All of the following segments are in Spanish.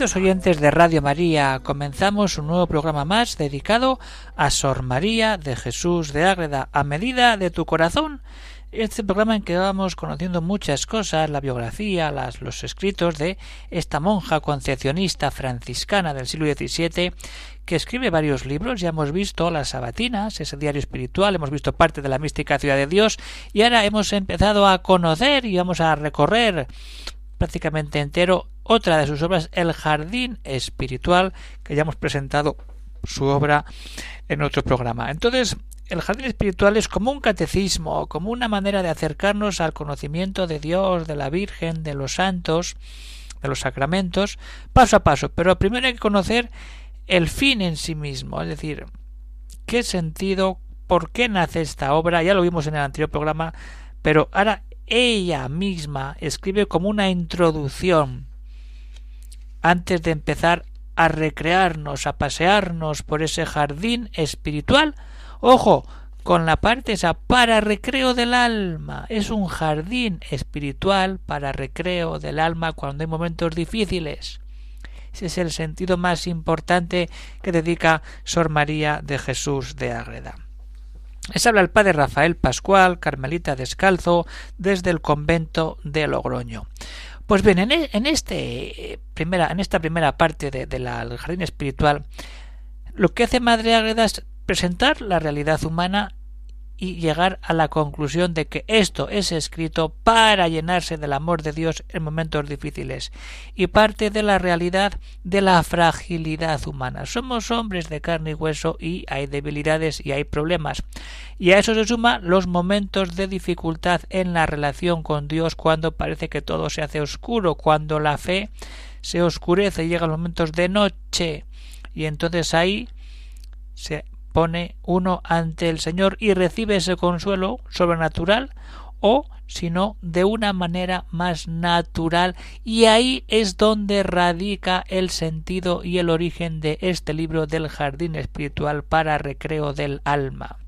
Oyentes de Radio María, comenzamos un nuevo programa más dedicado a Sor María de Jesús de Ágreda, a medida de tu corazón. Este programa en que vamos conociendo muchas cosas, la biografía, las, los escritos de esta monja concepcionista franciscana del siglo XVII, que escribe varios libros. Ya hemos visto Las Sabatinas, ese diario espiritual, hemos visto parte de la mística ciudad de Dios, y ahora hemos empezado a conocer y vamos a recorrer prácticamente entero otra de sus obras, El Jardín Espiritual, que ya hemos presentado su obra en otro programa. Entonces, el jardín espiritual es como un catecismo, como una manera de acercarnos al conocimiento de Dios, de la Virgen, de los santos, de los sacramentos, paso a paso. Pero primero hay que conocer el fin en sí mismo, es decir, qué sentido, por qué nace esta obra, ya lo vimos en el anterior programa, pero ahora ella misma escribe como una introducción antes de empezar a recrearnos, a pasearnos por ese jardín espiritual. Ojo, con la parte esa para recreo del alma. Es un jardín espiritual para recreo del alma cuando hay momentos difíciles. Ese es el sentido más importante que dedica Sor María de Jesús de Ágreda. Les habla el padre Rafael Pascual, Carmelita Descalzo, desde el convento de Logroño. Pues bien, en, e, este primera, en esta primera parte de, del jardín espiritual, lo que hace Madre Ágreda es presentar la realidad humana y llegar a la conclusión de que esto es escrito para llenarse del amor de Dios en momentos difíciles y parte de la realidad de la fragilidad humana. Somos hombres de carne y hueso y hay debilidades y hay problemas. Y a eso se suma los momentos de dificultad en la relación con Dios cuando parece que todo se hace oscuro, cuando la fe se oscurece y llegan los momentos de noche y entonces ahí se pone uno ante el Señor y recibe ese consuelo sobrenatural o si no de una manera más natural y ahí es donde radica el sentido y el origen de este libro del jardín espiritual para recreo del alma.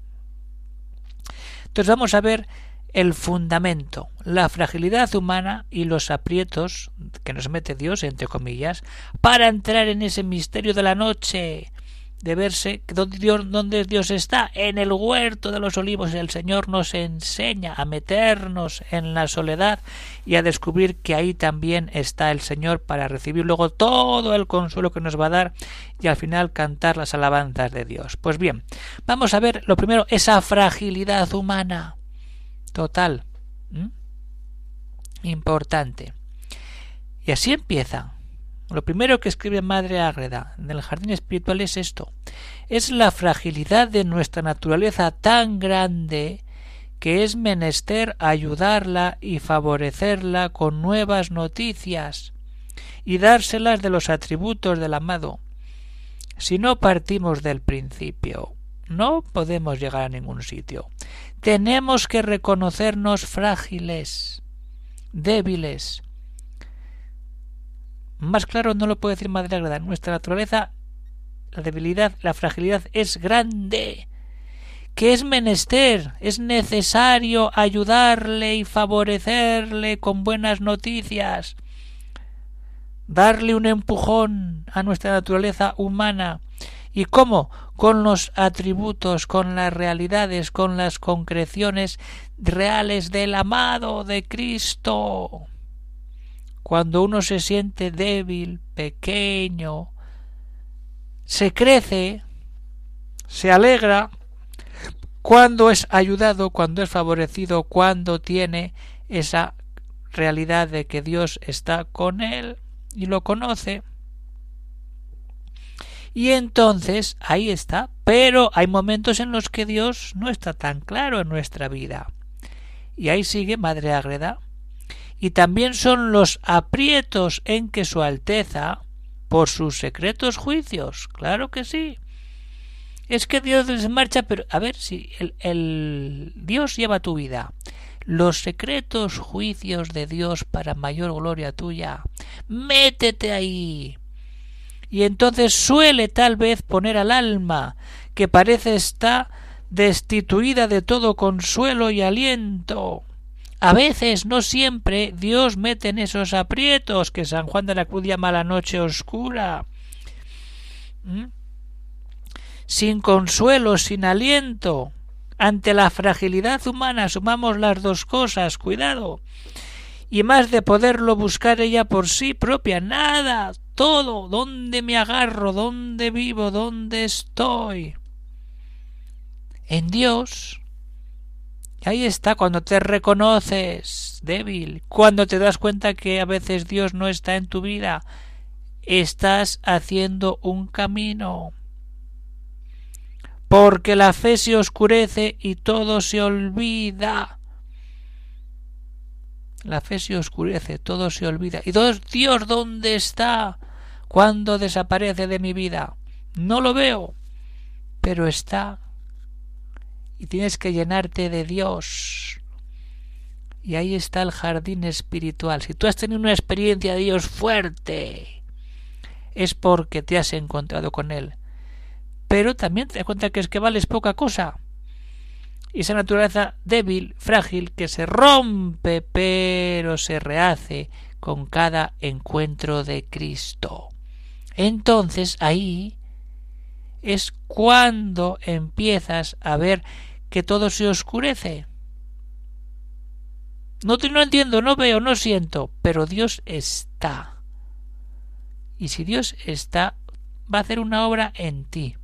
Entonces vamos a ver el fundamento, la fragilidad humana y los aprietos que nos mete Dios, entre comillas, para entrar en ese misterio de la noche, de verse dónde Dios, está, en el huerto de los olivos. El Señor nos enseña a meternos en la soledad y a descubrir que ahí también está el Señor para recibir luego todo el consuelo que nos va a dar y al final cantar las alabanzas de Dios. Pues bien, vamos a ver lo primero, esa fragilidad humana total. Importante. Y así empieza lo primero que escribe Madre Ágreda en el jardín espiritual es esto. Es la fragilidad de nuestra naturaleza tan grande que es menester ayudarla y favorecerla con nuevas noticias y dárselas de los atributos del amado. Si no partimos del principio, no podemos llegar a ningún sitio. Tenemos que reconocernos frágiles, débiles, más claro no lo puede decir Madre Agreda. Nuestra naturaleza, la debilidad, la fragilidad es grande. Que es menester, es necesario ayudarle y favorecerle con buenas noticias. Darle un empujón a nuestra naturaleza humana. ¿Y cómo? Con los atributos, con las realidades, con las concreciones reales del amado de Cristo cuando uno se siente débil, pequeño, se crece, se alegra, cuando es ayudado, cuando es favorecido, cuando tiene esa realidad de que Dios está con él y lo conoce. Y entonces ahí está, pero hay momentos en los que Dios no está tan claro en nuestra vida. Y ahí sigue Madre Agreda y también son los aprietos en que Su Alteza, por sus secretos juicios, claro que sí, es que Dios se marcha, pero a ver si el, el Dios lleva tu vida. Los secretos juicios de Dios para mayor gloria tuya. Métete ahí. Y entonces suele tal vez poner al alma, que parece está destituida de todo consuelo y aliento. A veces, no siempre, Dios mete en esos aprietos que San Juan de la Cruz llama la noche oscura. ¿Mm? Sin consuelo, sin aliento. Ante la fragilidad humana sumamos las dos cosas, cuidado. Y más de poderlo buscar ella por sí propia, nada, todo, dónde me agarro, dónde vivo, dónde estoy en Dios. Ahí está cuando te reconoces débil, cuando te das cuenta que a veces Dios no está en tu vida, estás haciendo un camino. Porque la fe se oscurece y todo se olvida. La fe se oscurece, todo se olvida. ¿Y Dios dónde está? cuando desaparece de mi vida? No lo veo, pero está y tienes que llenarte de Dios. Y ahí está el jardín espiritual. Si tú has tenido una experiencia de Dios fuerte, es porque te has encontrado con Él. Pero también te das cuenta que es que vales poca cosa. Y esa naturaleza débil, frágil, que se rompe, pero se rehace con cada encuentro de Cristo. Entonces ahí es cuando empiezas a ver que todo se oscurece. No, te, no entiendo, no veo, no siento, pero Dios está. Y si Dios está, va a hacer una obra en ti.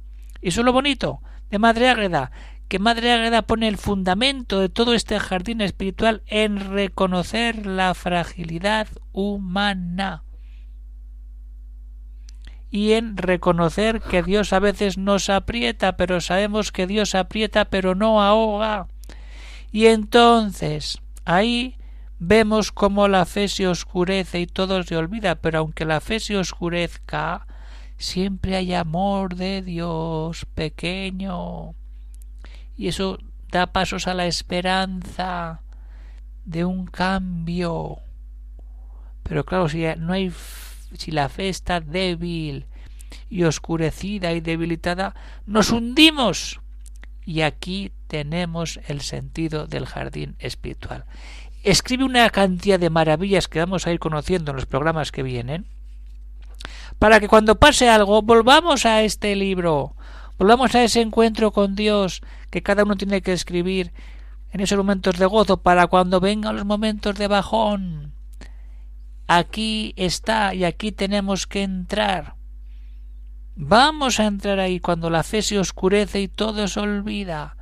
Y eso es lo bonito de Madre Ágreda, que Madre Ágreda pone el fundamento de todo este jardín espiritual en reconocer la fragilidad humana y en reconocer que Dios a veces nos aprieta, pero sabemos que Dios aprieta pero no ahoga. Y entonces ahí vemos cómo la fe se oscurece y todo se olvida, pero aunque la fe se oscurezca, siempre hay amor de Dios pequeño. Y eso da pasos a la esperanza de un cambio. Pero claro, si no hay si la fe está débil y oscurecida y debilitada, nos hundimos. Y aquí tenemos el sentido del jardín espiritual. Escribe una cantidad de maravillas que vamos a ir conociendo en los programas que vienen, para que cuando pase algo volvamos a este libro, volvamos a ese encuentro con Dios que cada uno tiene que escribir en esos momentos de gozo para cuando vengan los momentos de bajón, aquí está y aquí tenemos que entrar. Vamos a entrar ahí cuando la fe se oscurece y todo se olvida.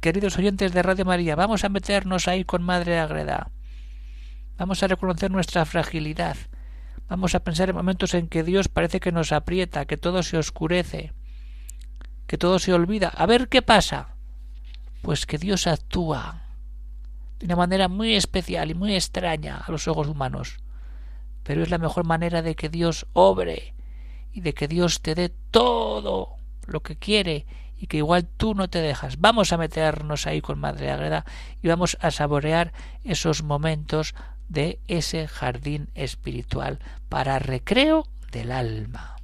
Queridos oyentes de Radio María, vamos a meternos ahí con Madre Agreda. Vamos a reconocer nuestra fragilidad. Vamos a pensar en momentos en que Dios parece que nos aprieta, que todo se oscurece, que todo se olvida. A ver qué pasa. Pues que Dios actúa de una manera muy especial y muy extraña a los ojos humanos. Pero es la mejor manera de que Dios obre y de que Dios te dé todo lo que quiere y que igual tú no te dejas. Vamos a meternos ahí con Madre Agreda y vamos a saborear esos momentos de ese jardín espiritual para recreo del alma.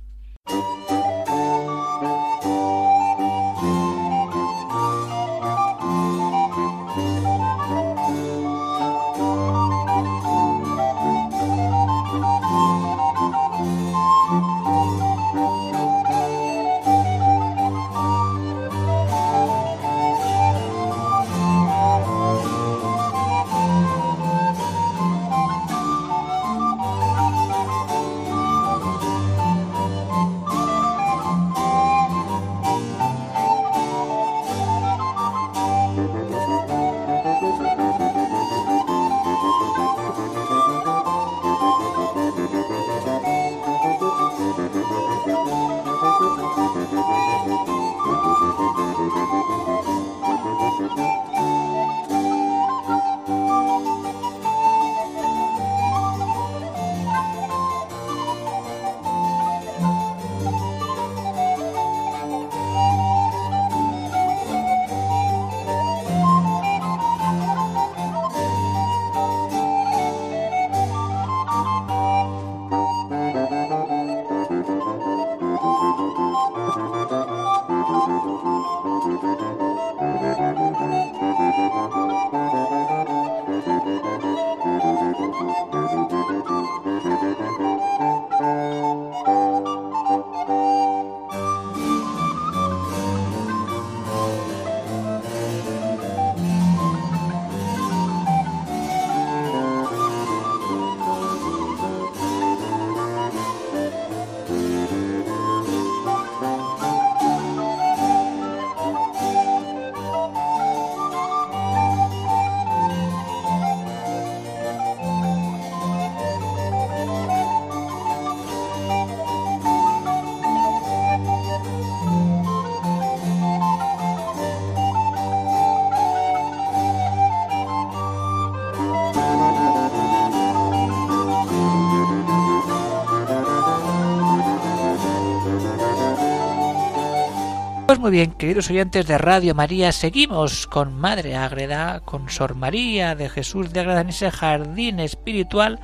Muy bien, queridos oyentes de Radio María, seguimos con Madre Ágreda, con Sor María de Jesús de Ágreda en ese jardín espiritual.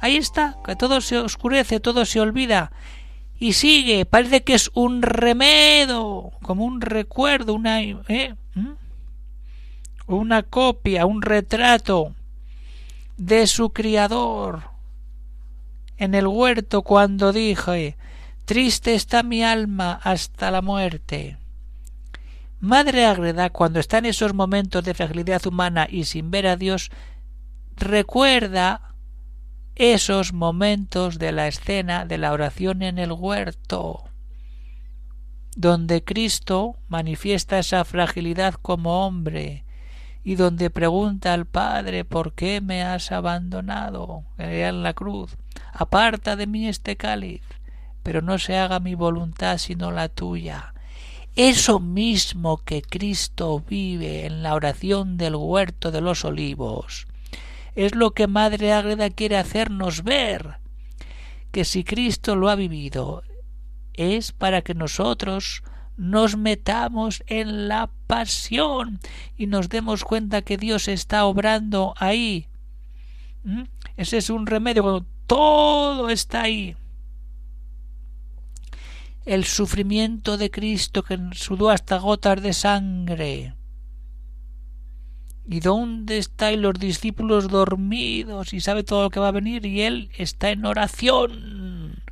Ahí está, que todo se oscurece, todo se olvida. Y sigue, parece que es un remedo, como un recuerdo, una, ¿eh? ¿Mm? una copia, un retrato de su criador en el huerto cuando dije Triste está mi alma hasta la muerte. Madre Agreda, cuando está en esos momentos de fragilidad humana y sin ver a Dios, recuerda esos momentos de la escena de la oración en el huerto, donde Cristo manifiesta esa fragilidad como hombre y donde pregunta al Padre ¿por qué me has abandonado? en la cruz. Aparta de mí este cáliz pero no se haga mi voluntad sino la tuya. Eso mismo que Cristo vive en la oración del huerto de los olivos, es lo que Madre Ágreda quiere hacernos ver, que si Cristo lo ha vivido, es para que nosotros nos metamos en la pasión y nos demos cuenta que Dios está obrando ahí. ¿Mm? Ese es un remedio cuando todo está ahí el sufrimiento de Cristo que sudó hasta gotas de sangre. ¿Y dónde están los discípulos dormidos y sabe todo lo que va a venir y él está en oración?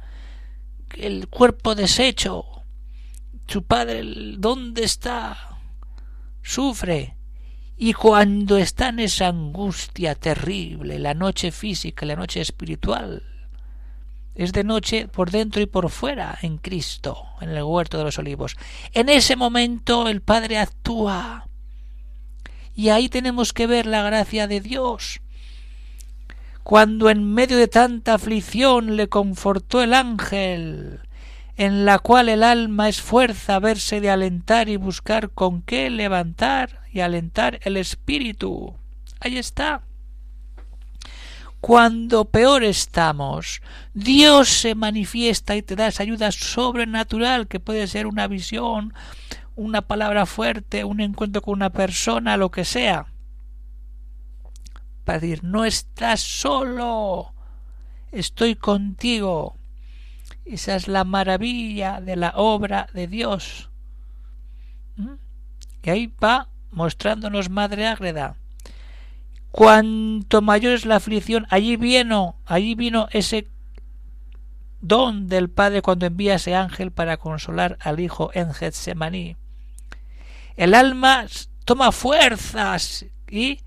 El cuerpo deshecho. Su padre, ¿dónde está? Sufre. Y cuando está en esa angustia terrible, la noche física, la noche espiritual, es de noche por dentro y por fuera en Cristo, en el huerto de los olivos. En ese momento el Padre actúa. Y ahí tenemos que ver la gracia de Dios. Cuando en medio de tanta aflicción le confortó el ángel, en la cual el alma esfuerza verse de alentar y buscar con qué levantar y alentar el espíritu. Ahí está cuando peor estamos, Dios se manifiesta y te da esa ayuda sobrenatural que puede ser una visión, una palabra fuerte, un encuentro con una persona, lo que sea. Para decir, no estás solo, estoy contigo. Esa es la maravilla de la obra de Dios. ¿Mm? Y ahí va mostrándonos Madre Ágreda Cuanto mayor es la aflicción, allí vino, allí vino ese don del Padre cuando envía ese ángel para consolar al Hijo en Getsemaní. El alma toma fuerzas y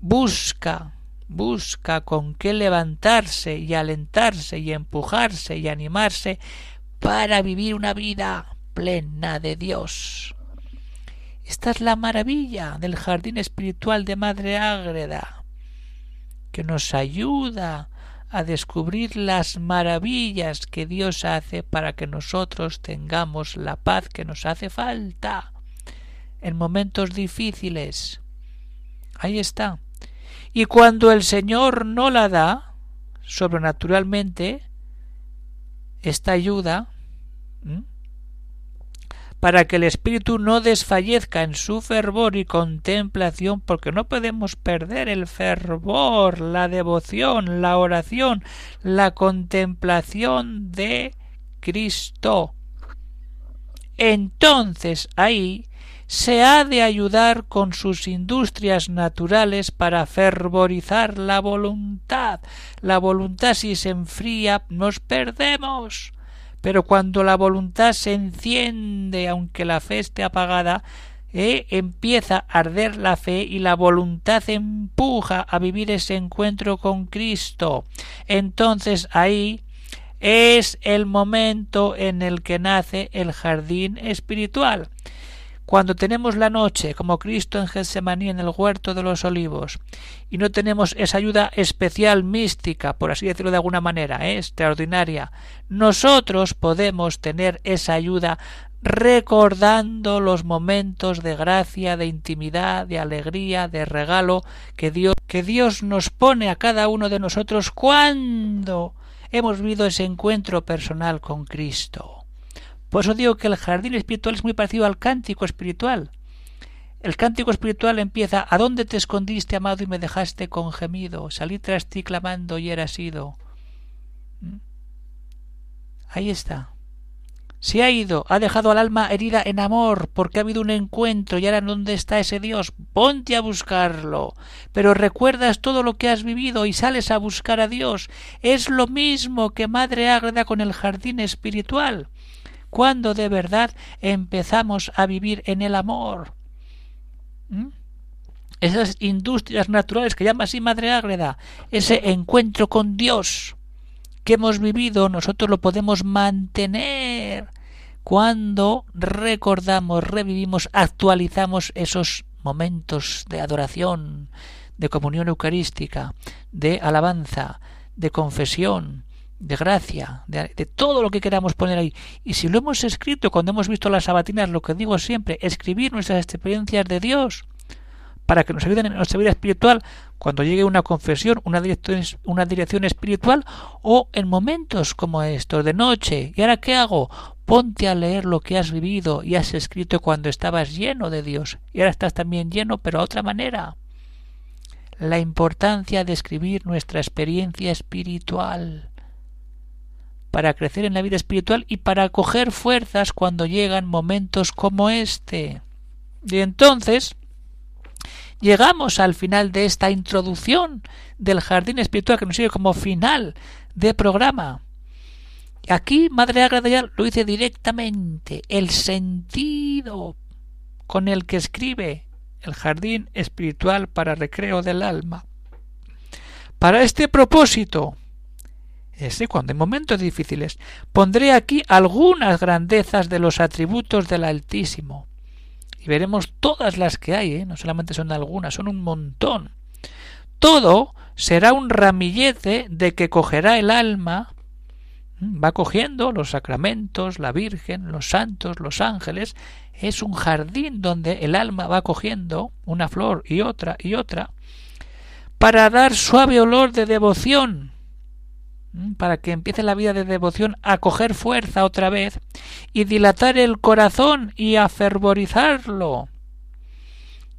busca, busca con qué levantarse y alentarse y empujarse y animarse para vivir una vida plena de Dios. Esta es la maravilla del jardín espiritual de Madre Ágreda, que nos ayuda a descubrir las maravillas que Dios hace para que nosotros tengamos la paz que nos hace falta en momentos difíciles. Ahí está. Y cuando el Señor no la da, sobrenaturalmente, esta ayuda, para que el espíritu no desfallezca en su fervor y contemplación, porque no podemos perder el fervor, la devoción, la oración, la contemplación de Cristo. Entonces ahí se ha de ayudar con sus industrias naturales para fervorizar la voluntad. La voluntad si se enfría nos perdemos. Pero cuando la voluntad se enciende, aunque la fe esté apagada, eh, empieza a arder la fe y la voluntad empuja a vivir ese encuentro con Cristo. Entonces ahí es el momento en el que nace el jardín espiritual. Cuando tenemos la noche, como Cristo en Getsemaní en el huerto de los olivos, y no tenemos esa ayuda especial mística, por así decirlo de alguna manera, ¿eh? extraordinaria, nosotros podemos tener esa ayuda recordando los momentos de gracia, de intimidad, de alegría, de regalo que Dios, que Dios nos pone a cada uno de nosotros cuando hemos vivido ese encuentro personal con Cristo Por eso digo que el jardín espiritual es muy parecido al cántico espiritual. El cántico espiritual empieza ¿A dónde te escondiste, amado, y me dejaste con gemido? Salí tras ti clamando y eras ido. ¿Mm? Ahí está. Se ha ido, ha dejado al alma herida en amor, porque ha habido un encuentro y ahora dónde está ese Dios. Ponte a buscarlo. Pero recuerdas todo lo que has vivido y sales a buscar a Dios. Es lo mismo que Madre Ágreda con el jardín espiritual. Cuando de verdad empezamos a vivir en el amor. ¿Mm? Esas industrias naturales que llama así Madre Ágreda, ese encuentro con Dios que hemos vivido, nosotros lo podemos mantener cuando recordamos, revivimos, actualizamos esos momentos de adoración, de comunión eucarística, de alabanza, de confesión, de gracia, de, todo lo que queramos poner ahí. Y si lo hemos escrito cuando hemos visto las sabatinas, lo que digo siempre, escribir nuestras experiencias de Dios, para que nos ayuden en nuestra vida espiritual cuando llegue una confesión, una dirección, una dirección espiritual o en momentos como estos de noche. ¿Y ahora qué hago? Ponte a leer lo que has vivido y has escrito cuando estabas lleno de Dios y ahora estás también lleno pero a otra manera. La importancia de escribir nuestra experiencia espiritual para crecer en la vida espiritual y para coger fuerzas cuando llegan momentos como este. Y entonces, llegamos al final de esta introducción del jardín espiritual que nos sigue como final de programa. Aquí Madre Agreda ya lo dice directamente, el sentido con el que escribe el jardín espiritual para recreo del alma. Para este propósito, cuando en momentos difíciles, pondré aquí algunas grandezas de los atributos del Altísimo y veremos todas las que hay, ¿eh? no solamente son algunas, son un montón. Todo será un ramillete de que cogerá el alma, va cogiendo los sacramentos, la Virgen, los santos, los ángeles, es un jardín donde el alma va cogiendo una flor y otra y otra, para dar suave olor de devoción Mm, para que empiece la vida de devoción a coger fuerza otra vez y dilatar el corazón y a fervorizarlo.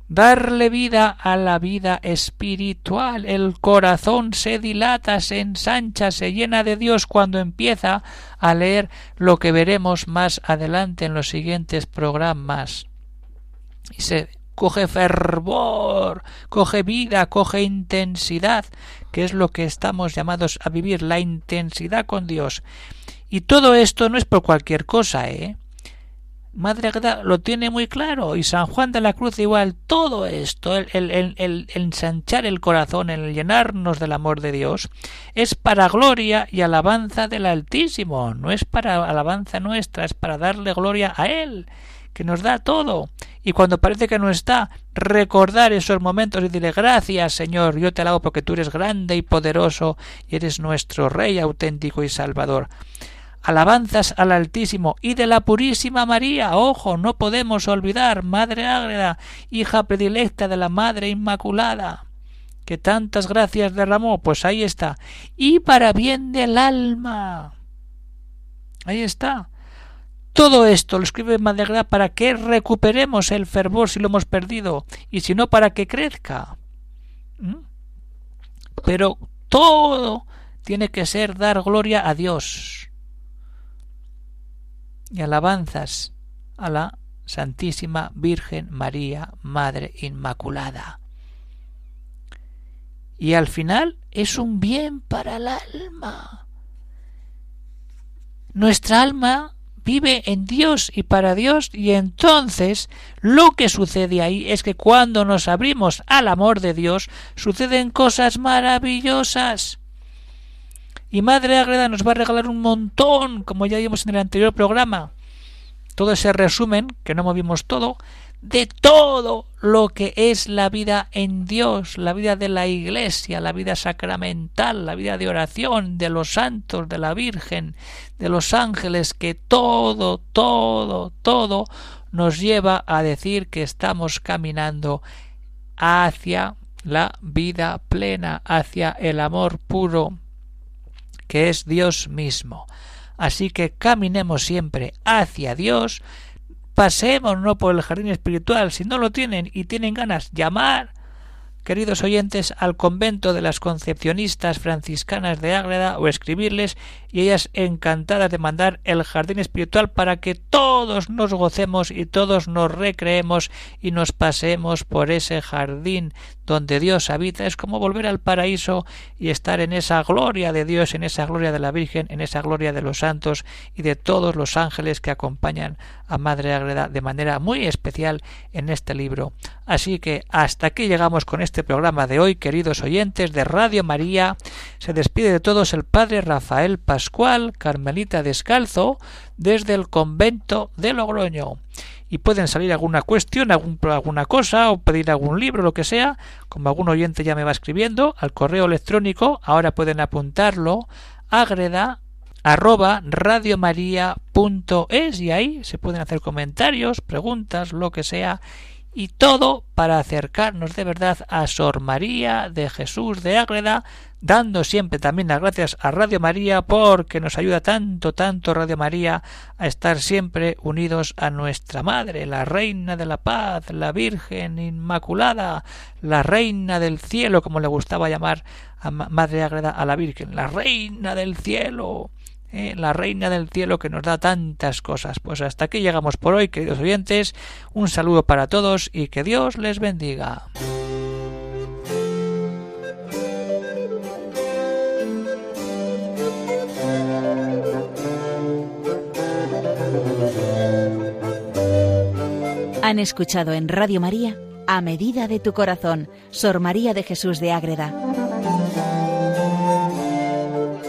Darle vida a la vida espiritual. El corazón se dilata, se ensancha, se llena de Dios cuando empieza a leer lo que veremos más adelante en los siguientes programas. Y se coge fervor, coge vida, coge intensidad, que es lo que estamos llamados a vivir, la intensidad con Dios. Y todo esto no es por cualquier cosa, ¿eh? Madre lo tiene muy claro y San Juan de la Cruz igual todo esto, el, el, el, el, ensanchar el corazón, el llenarnos del amor de Dios, es para gloria y alabanza del Altísimo, no es para alabanza nuestra, es para darle gloria a Él que nos da todo. Y cuando parece que no está, recordar esos momentos y decirle gracias, Señor, yo te alabo porque tú eres grande y poderoso y eres nuestro Rey auténtico y Salvador. Alabanzas al Altísimo y de la Purísima María. Ojo, no podemos olvidar, Madre Ágreda, hija predilecta de la Madre Inmaculada, que tantas gracias derramó. Pues ahí está. Y para bien del alma. Ahí está. Todo esto lo escribe Madera para que recuperemos el fervor si lo hemos perdido y si no para que crezca. ¿Mm? Pero todo tiene que ser dar gloria a Dios y alabanzas a la Santísima Virgen María, Madre Inmaculada. Y al final es un bien para el alma. Nuestra alma vive en Dios y para Dios y entonces lo que sucede ahí es que cuando nos abrimos al amor de Dios suceden cosas maravillosas. Y Madre Agreda nos va a regalar un montón, como ya vimos en el anterior programa. Todo ese resumen, que no movimos todo, de todo lo que es la vida en Dios, la vida de la Iglesia, la vida sacramental, la vida de oración, de los santos, de la Virgen, de los ángeles, que todo, todo, todo nos lleva a decir que estamos caminando hacia la vida plena, hacia el amor puro, que es Dios mismo. Así que caminemos siempre hacia Dios, pasemos no por el jardín espiritual, si no lo tienen y tienen ganas, llamar queridos oyentes, al convento de las concepcionistas franciscanas de Ágreda o escribirles y ellas encantadas de mandar el jardín espiritual para que todos nos gocemos y todos nos recreemos y nos paseemos por ese jardín donde Dios habita. Es como volver al paraíso y estar en esa gloria de Dios, en esa gloria de la Virgen, en esa gloria de los santos y de todos los ángeles que acompañan a Madre Ágreda de manera muy especial en este libro. Así que hasta aquí llegamos con este programa de hoy, queridos oyentes de Radio María. Se despide de todos el Padre Rafael Pascual, Carmelita Descalzo, desde el convento de Logroño. Y pueden salir alguna cuestión, algún, alguna cosa, o pedir algún libro, lo que sea, como algún oyente ya me va escribiendo, al correo electrónico, ahora pueden apuntarlo, agreda arroba radiomaria.es y ahí se pueden hacer comentarios, preguntas, lo que sea, y todo para acercarnos de verdad a Sor María de Jesús de Ágreda, dando siempre también las gracias a Radio María porque nos ayuda tanto, tanto Radio María a estar siempre unidos a nuestra Madre, la Reina de la Paz, la Virgen Inmaculada, la Reina del Cielo, como le gustaba llamar a Madre Ágreda a la Virgen, la Reina del Cielo. ¿Eh? la reina del cielo que nos da tantas cosas. Pues hasta aquí llegamos por hoy, queridos oyentes. Un saludo para todos y que Dios les bendiga. Han escuchado en Radio María A Medida de tu Corazón, Sor María de Jesús de Ágreda